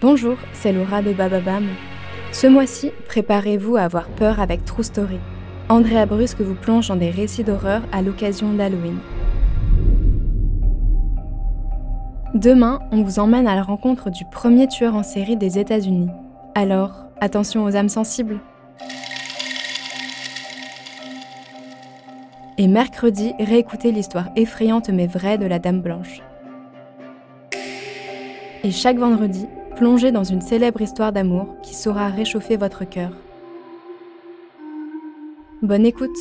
Bonjour, c'est Laura de Bababam. Ce mois-ci, préparez-vous à avoir peur avec True Story. Andrea Brusque vous plonge dans des récits d'horreur à l'occasion d'Halloween. Demain, on vous emmène à la rencontre du premier tueur en série des États-Unis. Alors, attention aux âmes sensibles. Et mercredi, réécoutez l'histoire effrayante mais vraie de la Dame Blanche. Et chaque vendredi, plongez dans une célèbre histoire d'amour qui saura réchauffer votre cœur. Bonne écoute